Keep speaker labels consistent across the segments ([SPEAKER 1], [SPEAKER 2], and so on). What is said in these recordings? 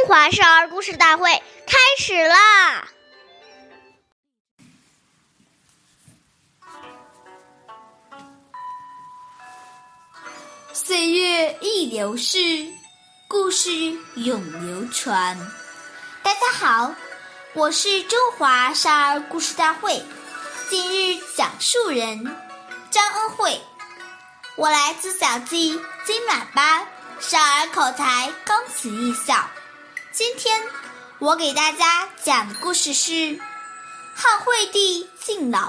[SPEAKER 1] 中华少儿故事大会开始啦！
[SPEAKER 2] 岁月易流逝，故事永流传。大家好，我是中华少儿故事大会今日讲述人张恩惠，我来自小记金马班少儿口才钢琴艺校。今天我给大家讲的故事是《汉惠帝敬老》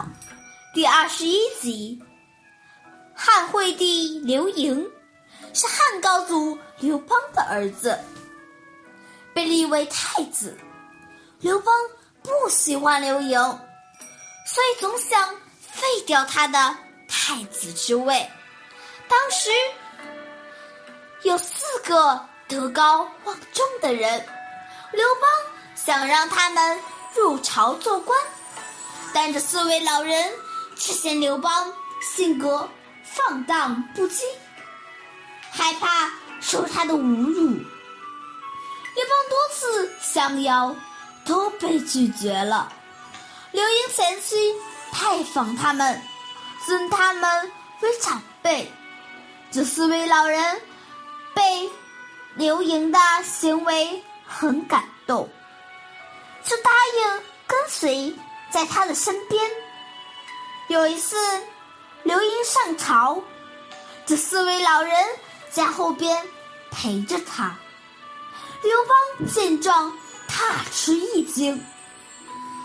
[SPEAKER 2] 第二十一集。汉惠帝刘盈是汉高祖刘邦的儿子，被立为太子。刘邦不喜欢刘盈，所以总想废掉他的太子之位。当时有四个德高望重的人，刘邦想让他们入朝做官，但这四位老人却嫌刘邦性格。放荡不羁，害怕受他的侮辱。刘邦多次相邀，都被拒绝了。刘盈嫌弃太访他们，尊他们为长辈。这四位老人刘盈的行为很感动，就答应跟随在他的身边。有一次。刘盈上朝，这四位老人在后边陪着他。刘邦见状大吃一惊，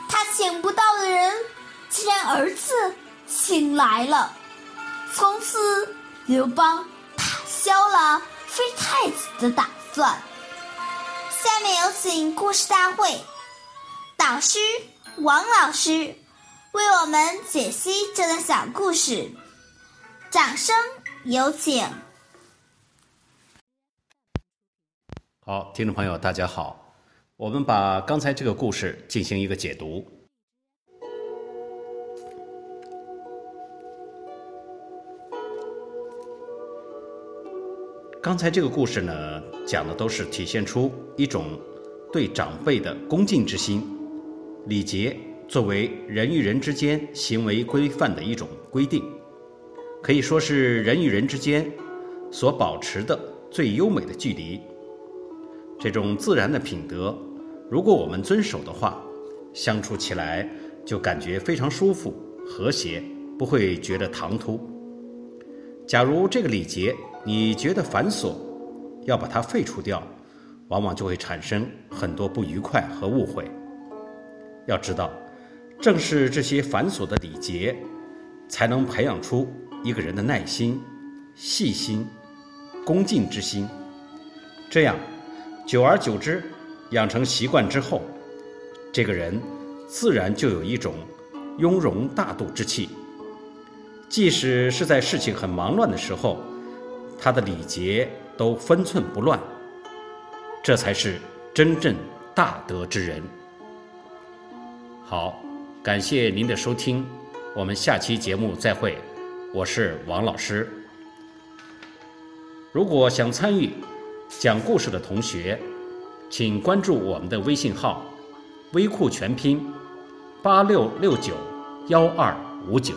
[SPEAKER 2] 他请不到的人，竟然儿子请来了。从此，刘邦打消了废太子的打算。下面有请故事大会导师王老师。为我们解析这段小故事，掌声有请。
[SPEAKER 3] 好，听众朋友，大家好，我们把刚才这个故事进行一个解读。刚才这个故事呢，讲的都是体现出一种对长辈的恭敬之心、礼节。作为人与人之间行为规范的一种规定，可以说是人与人之间所保持的最优美的距离。这种自然的品德，如果我们遵守的话，相处起来就感觉非常舒服、和谐，不会觉得唐突。假如这个礼节你觉得繁琐，要把它废除掉，往往就会产生很多不愉快和误会。要知道。正是这些繁琐的礼节，才能培养出一个人的耐心、细心、恭敬之心。这样，久而久之，养成习惯之后，这个人自然就有一种雍容大度之气。即使是在事情很忙乱的时候，他的礼节都分寸不乱。这才是真正大德之人。好。感谢您的收听，我们下期节目再会。我是王老师。如果想参与讲故事的同学，请关注我们的微信号“微库全拼八六六九幺二五九”。